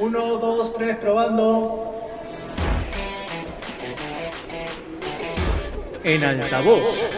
Uno, dos, tres, probando. En altavoz.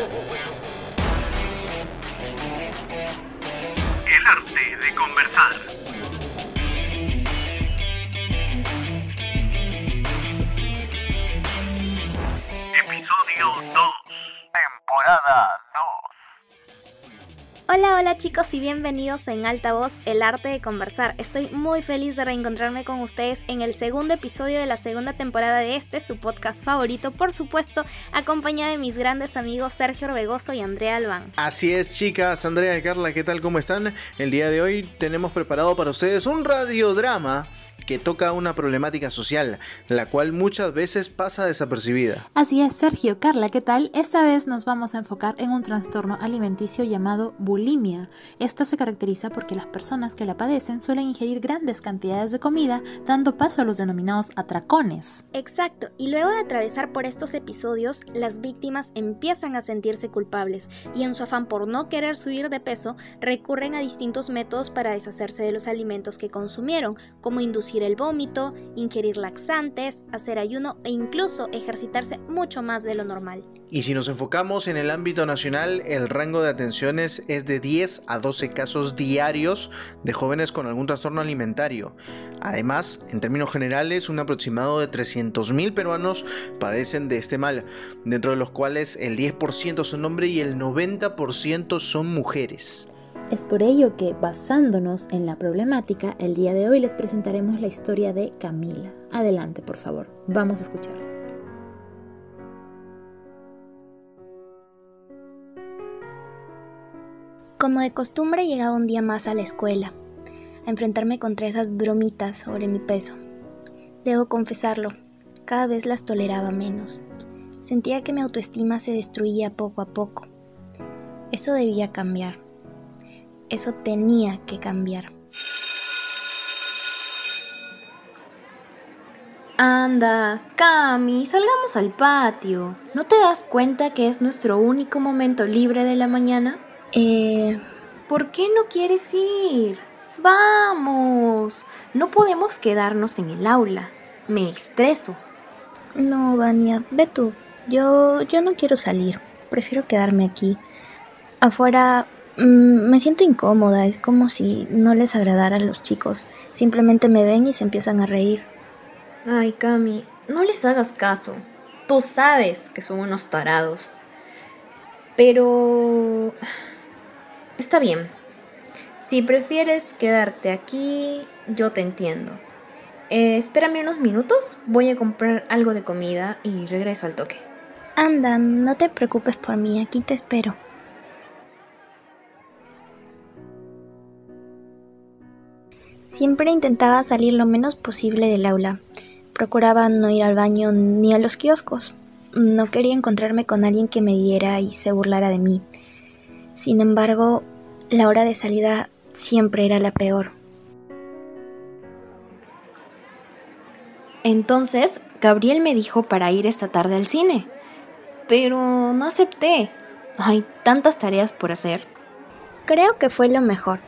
Hola, chicos y bienvenidos en Altavoz, el arte de conversar. Estoy muy feliz de reencontrarme con ustedes en el segundo episodio de la segunda temporada de este, su podcast favorito, por supuesto, acompañada de mis grandes amigos Sergio Orbegoso y Andrea Albán. Así es, chicas, Andrea y Carla, ¿qué tal? ¿Cómo están? El día de hoy tenemos preparado para ustedes un radiodrama que toca una problemática social, la cual muchas veces pasa desapercibida. Así es, Sergio, Carla, ¿qué tal? Esta vez nos vamos a enfocar en un trastorno alimenticio llamado bulimia. Esta se caracteriza porque las personas que la padecen suelen ingerir grandes cantidades de comida, dando paso a los denominados atracones. Exacto, y luego de atravesar por estos episodios, las víctimas empiezan a sentirse culpables y en su afán por no querer subir de peso, recurren a distintos métodos para deshacerse de los alimentos que consumieron, como inducir el vómito, ingerir laxantes, hacer ayuno e incluso ejercitarse mucho más de lo normal. Y si nos enfocamos en el ámbito nacional, el rango de atenciones es de 10 a 12 casos diarios de jóvenes con algún trastorno alimentario. Además, en términos generales, un aproximado de 300.000 peruanos padecen de este mal, dentro de los cuales el 10% son hombres y el 90% son mujeres. Es por ello que, basándonos en la problemática, el día de hoy les presentaremos la historia de Camila. Adelante, por favor, vamos a escuchar. Como de costumbre llegaba un día más a la escuela, a enfrentarme contra esas bromitas sobre mi peso. Debo confesarlo, cada vez las toleraba menos. Sentía que mi autoestima se destruía poco a poco. Eso debía cambiar. Eso tenía que cambiar. Anda, Cami, salgamos al patio. ¿No te das cuenta que es nuestro único momento libre de la mañana? Eh... ¿Por qué no quieres ir? Vamos. No podemos quedarnos en el aula. Me estreso. No, Vania, ve tú. Yo, yo no quiero salir. Prefiero quedarme aquí. Afuera mm, me siento incómoda. Es como si no les agradara a los chicos. Simplemente me ven y se empiezan a reír. Ay, Cami, no les hagas caso. Tú sabes que son unos tarados. Pero... Está bien. Si prefieres quedarte aquí, yo te entiendo. Eh, espérame unos minutos, voy a comprar algo de comida y regreso al toque. Anda, no te preocupes por mí, aquí te espero. Siempre intentaba salir lo menos posible del aula. Procuraba no ir al baño ni a los kioscos. No quería encontrarme con alguien que me viera y se burlara de mí. Sin embargo, la hora de salida siempre era la peor. Entonces, Gabriel me dijo para ir esta tarde al cine. Pero no acepté. Hay tantas tareas por hacer. Creo que fue lo mejor.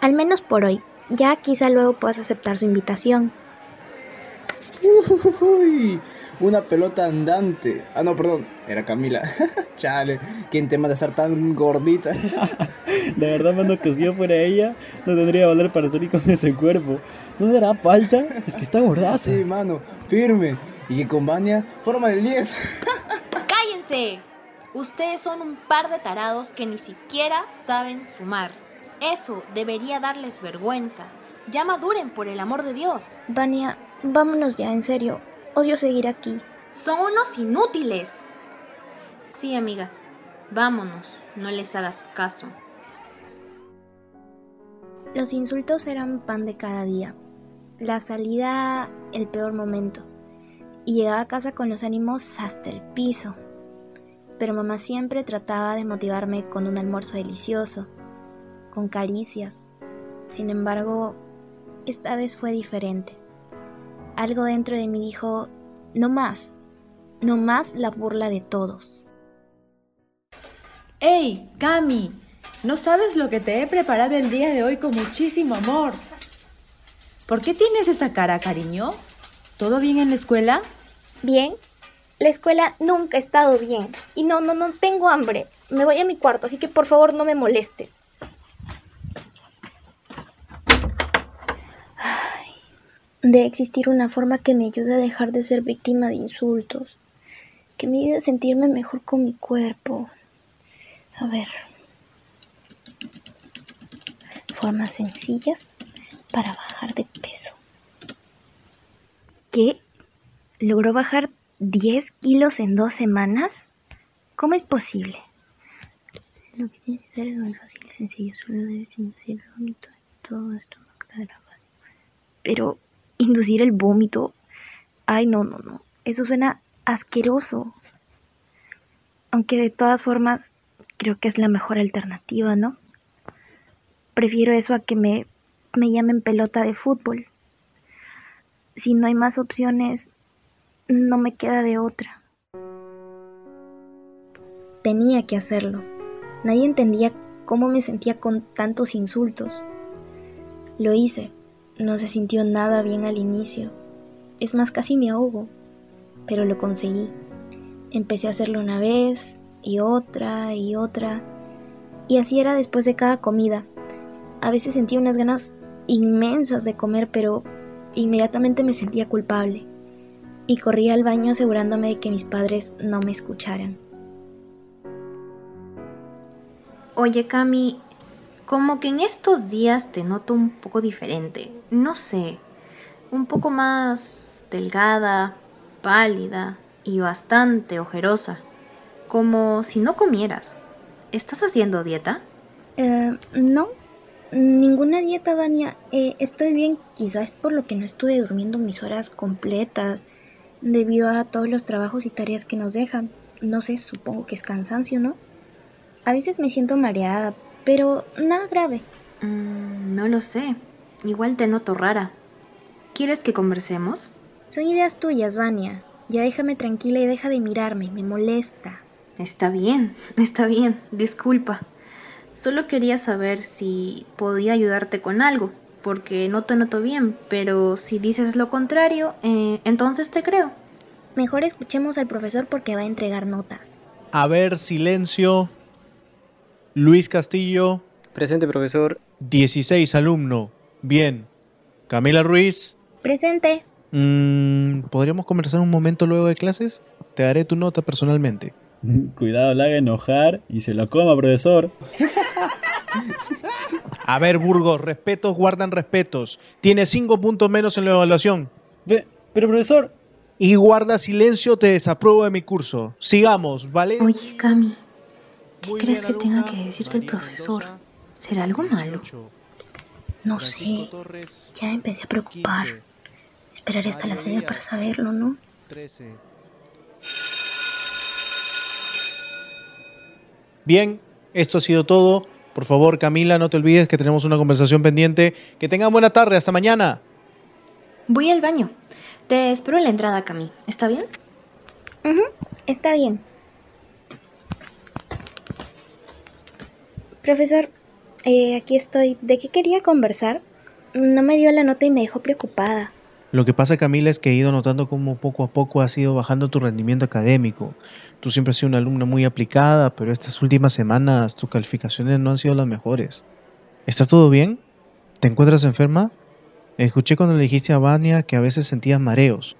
Al menos por hoy. Ya quizá luego puedas aceptar su invitación. Uy, una pelota andante. Ah, no, perdón, era Camila. Chale, ¿quién tema de estar tan gordita? De verdad, mano, que si yo fuera ella, no tendría valor para salir con ese cuerpo. ¿No le hará falta? Es que está gordaza. Sí, mano, firme. Y que con Vania forma el 10. ¡Cállense! Ustedes son un par de tarados que ni siquiera saben sumar. Eso debería darles vergüenza. Ya maduren por el amor de Dios. Vania, vámonos ya, en serio. Odio seguir aquí. Son unos inútiles. Sí, amiga. Vámonos. No les hagas caso. Los insultos eran pan de cada día. La salida, el peor momento. Y llegaba a casa con los ánimos hasta el piso. Pero mamá siempre trataba de motivarme con un almuerzo delicioso, con caricias. Sin embargo, esta vez fue diferente. Algo dentro de mí dijo, no más, no más la burla de todos. ¡Ey, Cami! No sabes lo que te he preparado el día de hoy con muchísimo amor. ¿Por qué tienes esa cara, cariño? ¿Todo bien en la escuela? Bien. La escuela nunca ha estado bien. Y no, no, no tengo hambre. Me voy a mi cuarto, así que por favor no me molestes. De existir una forma que me ayude a dejar de ser víctima de insultos. Que me ayude a sentirme mejor con mi cuerpo. A ver. Formas sencillas para bajar de peso. ¿Qué? ¿Logró bajar 10 kilos en dos semanas? ¿Cómo es posible? Lo que tienes que hacer es muy fácil y sencillo. Solo debes vómito. Todo esto quedar fácil. Pero, ¿inducir el vómito? Ay, no, no, no. Eso suena asqueroso. Aunque de todas formas, creo que es la mejor alternativa, ¿no? Prefiero eso a que me, me llamen pelota de fútbol. Si no hay más opciones, no me queda de otra. Tenía que hacerlo. Nadie entendía cómo me sentía con tantos insultos. Lo hice. No se sintió nada bien al inicio. Es más, casi me ahogo. Pero lo conseguí. Empecé a hacerlo una vez y otra y otra. Y así era después de cada comida. A veces sentía unas ganas inmensas de comer, pero inmediatamente me sentía culpable. Y corría al baño asegurándome de que mis padres no me escucharan. Oye, Cami, como que en estos días te noto un poco diferente. No sé, un poco más delgada, pálida y bastante ojerosa. Como si no comieras. ¿Estás haciendo dieta? Eh, no, ninguna dieta, Vania. Eh, estoy bien, quizás por lo que no estuve durmiendo mis horas completas, debido a todos los trabajos y tareas que nos dejan. No sé, supongo que es cansancio, ¿no? A veces me siento mareada, pero nada grave. Mm, no lo sé. Igual te noto rara. ¿Quieres que conversemos? Son ideas tuyas, Vania. Ya déjame tranquila y deja de mirarme, me molesta. Está bien, está bien, disculpa. Solo quería saber si podía ayudarte con algo, porque no te noto bien, pero si dices lo contrario, eh, entonces te creo. Mejor escuchemos al profesor porque va a entregar notas. A ver, silencio. Luis Castillo, Presente, profesor. 16 alumno. Bien. Camila Ruiz. Presente. Mm, ¿Podríamos conversar un momento luego de clases? Te daré tu nota personalmente. Cuidado, la haga enojar y se lo coma, profesor. A ver, Burgos, respetos guardan respetos. Tienes 5 puntos menos en la evaluación. Pero, profesor, Y guarda silencio, te desapruebo de mi curso. Sigamos, ¿vale? Oye, Cami, ¿qué Muy crees bien, que tenga que decirte el profesor? Mendoza, ¿Será algo malo? 18. No sé. Torres, Ya empecé a preocupar. 15. Esperaré hasta la Mario salida para saberlo, ¿no? 13. Bien, esto ha sido todo. Por favor, Camila, no te olvides que tenemos una conversación pendiente. Que tengan buena tarde, hasta mañana. Voy al baño. Te espero en la entrada, Cami. ¿Está bien? Ujú, está bien. Profesor, eh, aquí estoy. ¿De qué quería conversar? No me dio la nota y me dejó preocupada. Lo que pasa, Camila, es que he ido notando cómo poco a poco has ido bajando tu rendimiento académico. Tú siempre has sido una alumna muy aplicada, pero estas últimas semanas tus calificaciones no han sido las mejores. ¿Está todo bien? ¿Te encuentras enferma? Escuché cuando le dijiste a Vania que a veces sentías mareos.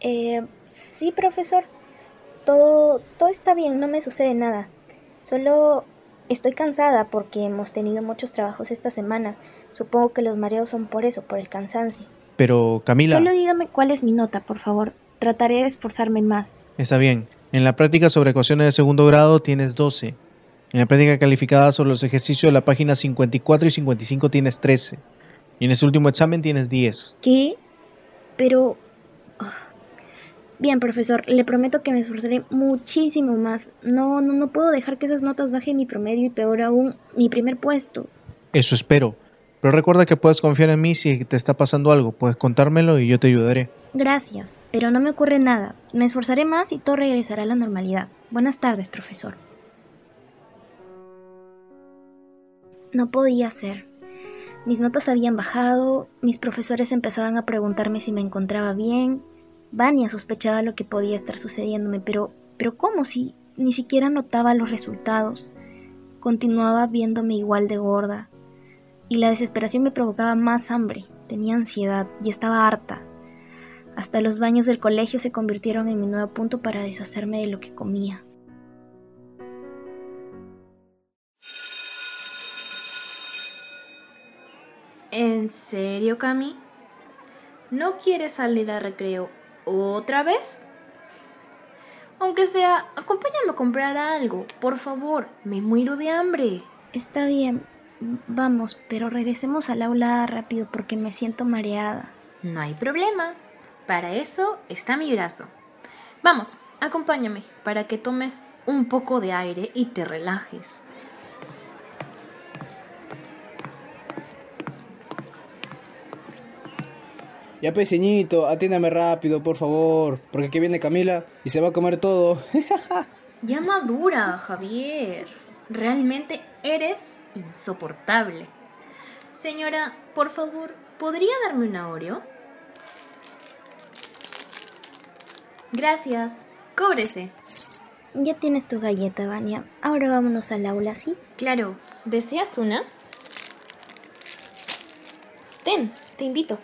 Eh, sí, profesor. Todo, todo está bien, no me sucede nada. Solo estoy cansada porque hemos tenido muchos trabajos estas semanas. Supongo que los mareos son por eso, por el cansancio. Pero, Camila, Solo dígame cuál es mi nota, por favor. Trataré de esforzarme más. está bien. En la práctica sobre ecuaciones de segundo grado tienes 12. En la práctica calificada sobre los ejercicios de la página 54 y 55 tienes 13. Y en ese último examen tienes 10. ¿Qué? Pero... ah. Bien, profesor, le prometo que me esforzaré muchísimo más. No, no, no puedo dejar que esas notas bajen mi promedio y peor aún, mi primer puesto. Eso espero. Pero recuerda que puedes confiar en mí si te está pasando algo. Puedes contármelo y yo te ayudaré. Gracias, pero no me ocurre nada. Me esforzaré más y todo regresará a la normalidad. Buenas tardes, profesor. No podía ser. Mis notas habían bajado, mis profesores empezaban a preguntarme si me encontraba bien. Vania sospechaba lo que podía estar sucediéndome, pero, pero ¿cómo si ni siquiera notaba los resultados? Continuaba viéndome igual de gorda, y la desesperación me provocaba más hambre. Tenía ansiedad y estaba harta. Hasta los baños del colegio se convirtieron en mi nuevo punto para deshacerme de lo que comía. ¿En serio, Cami? ¿No quieres salir a recreo otra vez? Aunque sea, acompáñame a comprar algo, por favor, me muero de hambre. Está bien, vamos, pero regresemos al aula rápido porque me siento mareada. No hay problema, para eso está mi brazo. Vamos, acompáñame, para que tomes un poco de aire y te relajes. Ya peseñito, atiéndame rápido, por favor, porque aquí viene Camila y se va a comer todo. Ya madura, Javier. Realmente eres insoportable. Señora, por favor, ¿podría darme una Oreo? Gracias. Cóbrese. Ya tienes tu galleta, Vania. Ahora vámonos al aula, ¿sí? Claro. ¿Deseas una? Ten, te invito.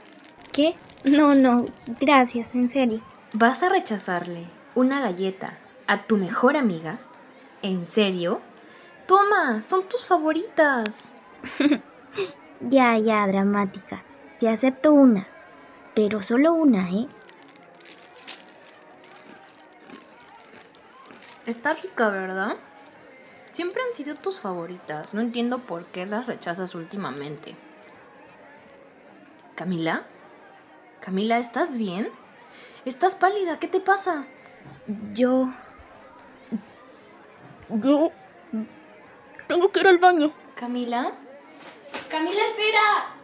¿Qué? No, no, gracias, en serio. ¿Vas a rechazarle una galleta a tu mejor amiga? ¿En serio? Toma, son tus favoritas. Ya, ya, dramática. Te acepto una. Pero solo una, ¿eh? Está rica, ¿verdad? Siempre han sido tus favoritas. No entiendo por qué las rechazas últimamente. ¿Camila? Camila, ¿estás bien? ¿Estás pálida? ¿Qué te pasa? Yo... Yo... Tengo que ir al baño. ¿Camila? ¡Camila, espera!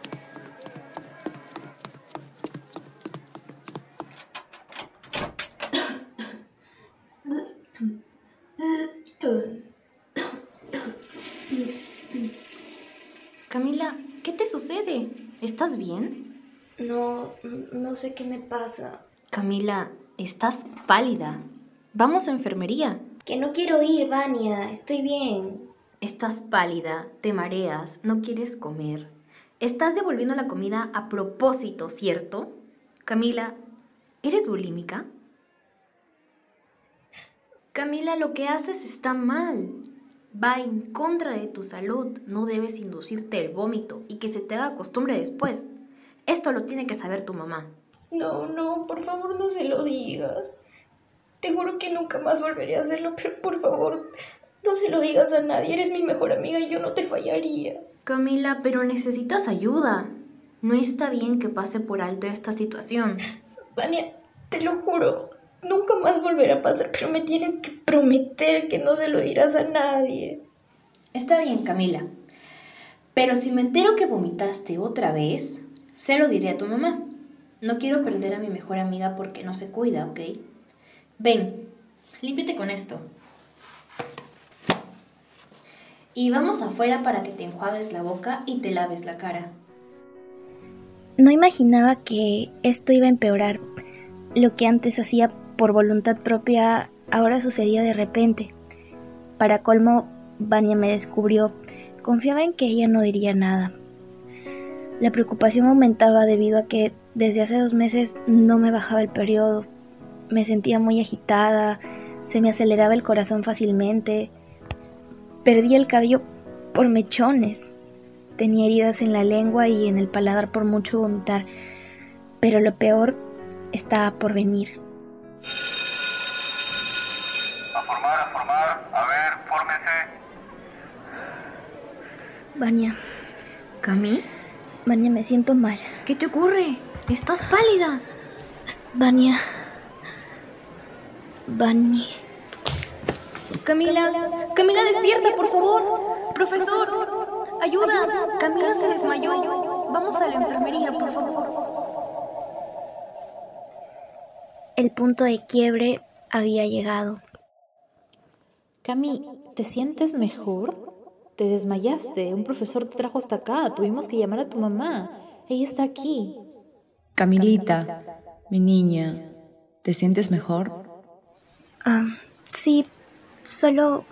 Camila, ¿qué te sucede? ¿Estás bien? No, no sé qué me pasa. Camila, estás pálida. Vamos a enfermería. Que no quiero ir, Vania. Estoy bien. Estás pálida, te mareas, no quieres comer. Estás devolviendo la comida a propósito, ¿cierto? Camila, ¿eres bulímica? Camila, lo que haces está mal. Va en contra de tu salud. No debes inducirte el vómito y que se te haga costumbre después. Esto lo tiene que saber tu mamá. No, no, por favor no se lo digas. Te juro que nunca más volveré a hacerlo, pero por favor, no se lo digas a nadie. Eres mi mejor amiga y yo no te fallaría. Camila, pero necesitas ayuda. No está bien que pase por alto esta situación. Vania, te lo juro, nunca más volverá a pasar, pero me tienes que prometer que no se lo dirás a nadie. Está bien, Camila. Pero si me entero que vomitaste otra vez, se lo diré a tu mamá. No quiero perder a mi mejor amiga porque no se cuida, ¿ok? Ven, límpiate con esto. Y vamos afuera para que te enjuagues la boca y te laves la cara. No imaginaba que esto iba a empeorar. Lo que antes hacía por voluntad propia ahora sucedía de repente. Para colmo, Vania me descubrió. Confiaba en que ella no diría nada. La preocupación aumentaba debido a que desde hace dos meses no me bajaba el periodo. Me sentía muy agitada, se me aceleraba el corazón fácilmente, perdí el cabello por mechones, tenía heridas en la lengua y en el paladar por mucho vomitar, pero lo peor estaba por venir. A formar, a formar. A ver, fórmense. Vania, ¿Cami? Vania, me siento mal. ¿Qué te ocurre? Estás pálida. Vania. Vania. Camila, Camila, despierta, por favor. Profesor, ayuda. Camila se desmayó. Vamos a la enfermería, por favor. El punto de quiebre había llegado. Cami, ¿te sientes mejor? Te desmayaste, un profesor te trajo hasta acá, tuvimos que llamar a tu mamá. Ella está aquí. Camilita, mi niña, ¿te sientes mejor? Ah, sí, solo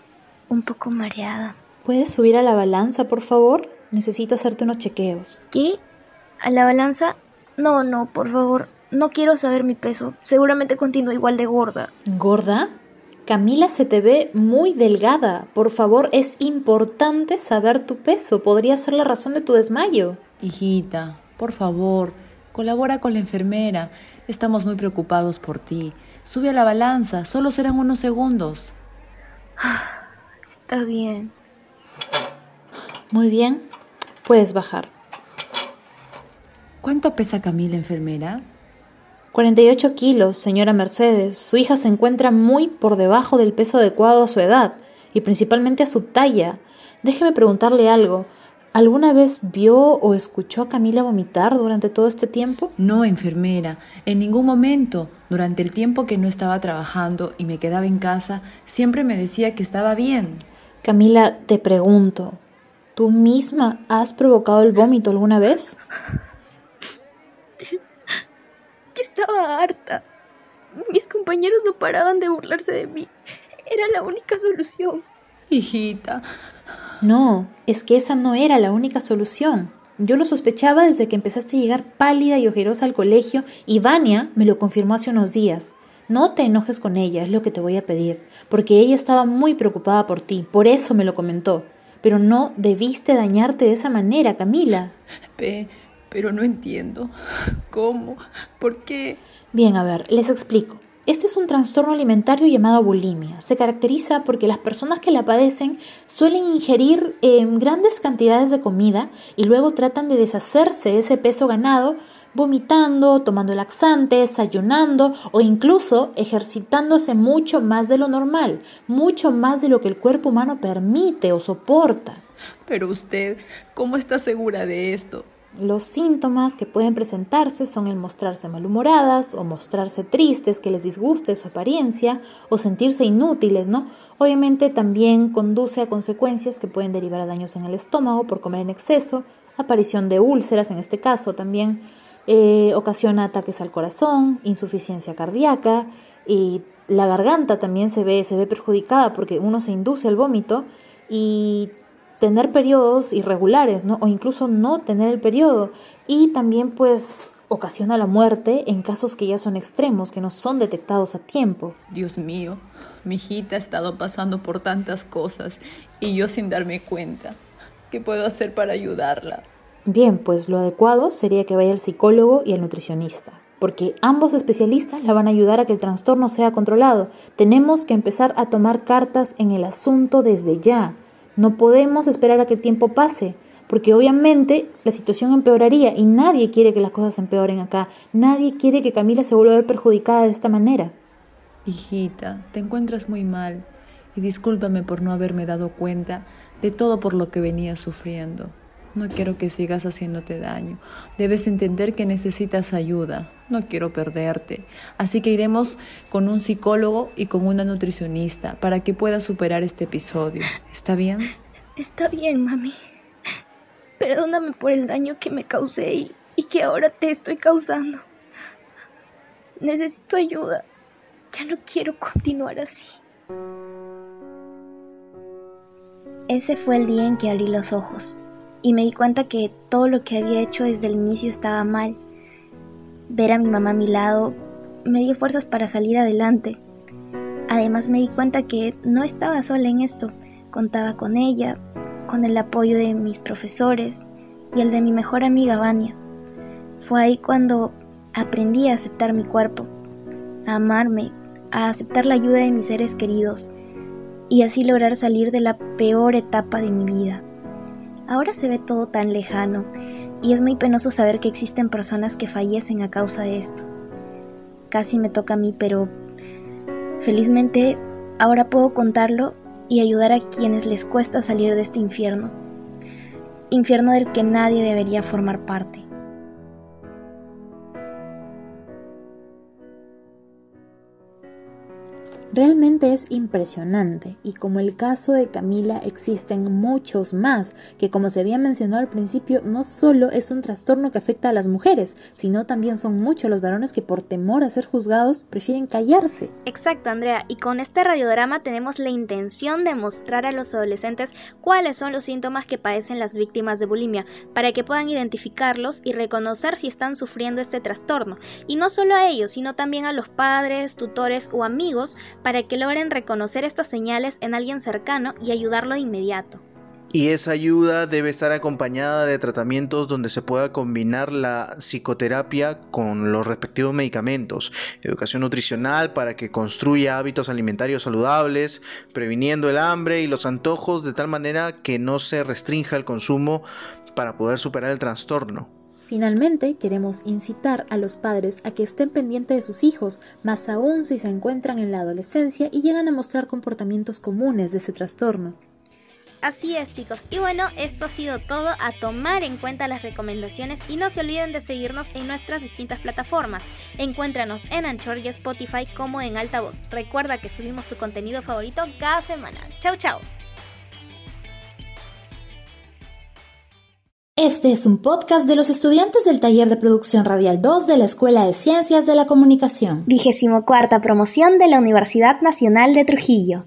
un poco mareada. ¿Puedes subir a la balanza, por favor? Necesito hacerte unos chequeos. ¿Qué? ¿A la balanza? No, no, por favor. No quiero saber mi peso. Seguramente continúo igual de gorda. ¿Gorda? Camila se te ve muy delgada. Por favor, es importante saber tu peso. Podría ser la razón de tu desmayo. Hijita, por favor, colabora con la enfermera. Estamos muy preocupados por ti. Sube a la balanza, solo serán unos segundos. Está bien. Muy bien, puedes bajar. ¿Cuánto pesa Camila, enfermera? 48 kilos, señora Mercedes. Su hija se encuentra muy por debajo del peso adecuado a su edad y principalmente a su talla. Déjeme preguntarle algo. ¿Alguna vez vio o escuchó a Camila vomitar durante todo este tiempo? No, enfermera, en ningún momento. Durante el tiempo que no estaba trabajando y me quedaba en casa, siempre me decía que estaba bien. Camila, te pregunto, ¿tú misma has provocado el vómito alguna vez? Estaba harta. Mis compañeros no paraban de burlarse de mí. Era la única solución. Hijita. No, es que esa no era la única solución. Yo lo sospechaba desde que empezaste a llegar pálida y ojerosa al colegio y Vania me lo confirmó hace unos días. No te enojes con ella, es lo que te voy a pedir, porque ella estaba muy preocupada por ti, por eso me lo comentó. Pero no debiste dañarte de esa manera, Camila. Pe, pero no entiendo. ¿Cómo? ¿Por qué? Bien, a ver, les explico. Este es un trastorno alimentario llamado bulimia. Se caracteriza porque las personas que la padecen suelen ingerir eh, grandes cantidades de comida y luego tratan de deshacerse de ese peso ganado vomitando, tomando laxantes, ayunando o incluso ejercitándose mucho más de lo normal, mucho más de lo que el cuerpo humano permite o soporta. Pero usted, ¿cómo está segura de esto? Los síntomas que pueden presentarse son el mostrarse malhumoradas o mostrarse tristes, que les disguste su apariencia o sentirse inútiles, ¿no? Obviamente también conduce a consecuencias que pueden derivar a daños en el estómago por comer en exceso, aparición de úlceras en este caso también, eh, ocasiona ataques al corazón, insuficiencia cardíaca y la garganta también se ve, se ve perjudicada porque uno se induce al vómito y tener periodos irregulares, ¿no? O incluso no tener el periodo. Y también pues ocasiona la muerte en casos que ya son extremos, que no son detectados a tiempo. Dios mío, mi hijita ha estado pasando por tantas cosas y yo sin darme cuenta. ¿Qué puedo hacer para ayudarla? Bien, pues lo adecuado sería que vaya al psicólogo y al nutricionista, porque ambos especialistas la van a ayudar a que el trastorno sea controlado. Tenemos que empezar a tomar cartas en el asunto desde ya. No podemos esperar a que el tiempo pase, porque obviamente la situación empeoraría y nadie quiere que las cosas empeoren acá. Nadie quiere que Camila se vuelva a ver perjudicada de esta manera. Hijita, te encuentras muy mal y discúlpame por no haberme dado cuenta de todo por lo que venía sufriendo. No quiero que sigas haciéndote daño. Debes entender que necesitas ayuda. No quiero perderte. Así que iremos con un psicólogo y con una nutricionista para que puedas superar este episodio. ¿Está bien? Está bien, mami. Perdóname por el daño que me causé y, y que ahora te estoy causando. Necesito ayuda. Ya no quiero continuar así. Ese fue el día en que abrí los ojos y me di cuenta que todo lo que había hecho desde el inicio estaba mal. Ver a mi mamá a mi lado me dio fuerzas para salir adelante. Además me di cuenta que no estaba sola en esto, contaba con ella, con el apoyo de mis profesores y el de mi mejor amiga Vania. Fue ahí cuando aprendí a aceptar mi cuerpo, a amarme, a aceptar la ayuda de mis seres queridos y así lograr salir de la peor etapa de mi vida. Ahora se ve todo tan lejano y es muy penoso saber que existen personas que fallecen a causa de esto. Casi me toca a mí, pero felizmente ahora puedo contarlo y ayudar a quienes les cuesta salir de este infierno. Infierno del que nadie debería formar parte. Realmente es impresionante y como el caso de Camila existen muchos más que como se había mencionado al principio no solo es un trastorno que afecta a las mujeres, sino también son muchos los varones que por temor a ser juzgados prefieren callarse. Exacto Andrea, y con este radiodrama tenemos la intención de mostrar a los adolescentes cuáles son los síntomas que padecen las víctimas de bulimia, para que puedan identificarlos y reconocer si están sufriendo este trastorno, y no solo a ellos, sino también a los padres, tutores o amigos para que logren reconocer estas señales en alguien cercano y ayudarlo de inmediato. Y esa ayuda debe estar acompañada de tratamientos donde se pueda combinar la psicoterapia con los respectivos medicamentos, educación nutricional para que construya hábitos alimentarios saludables, previniendo el hambre y los antojos de tal manera que no se restrinja el consumo para poder superar el trastorno. Finalmente, queremos incitar a los padres a que estén pendientes de sus hijos, más aún si se encuentran en la adolescencia y llegan a mostrar comportamientos comunes de ese trastorno. Así es chicos, y bueno, esto ha sido todo, a tomar en cuenta las recomendaciones y no se olviden de seguirnos en nuestras distintas plataformas. Encuéntranos en Anchor y Spotify como en Altavoz. Recuerda que subimos tu contenido favorito cada semana. Chau chau. Este es un podcast de los estudiantes del taller de producción radial 2 de la Escuela de Ciencias de la Comunicación. Vigésimo cuarta promoción de la Universidad Nacional de Trujillo.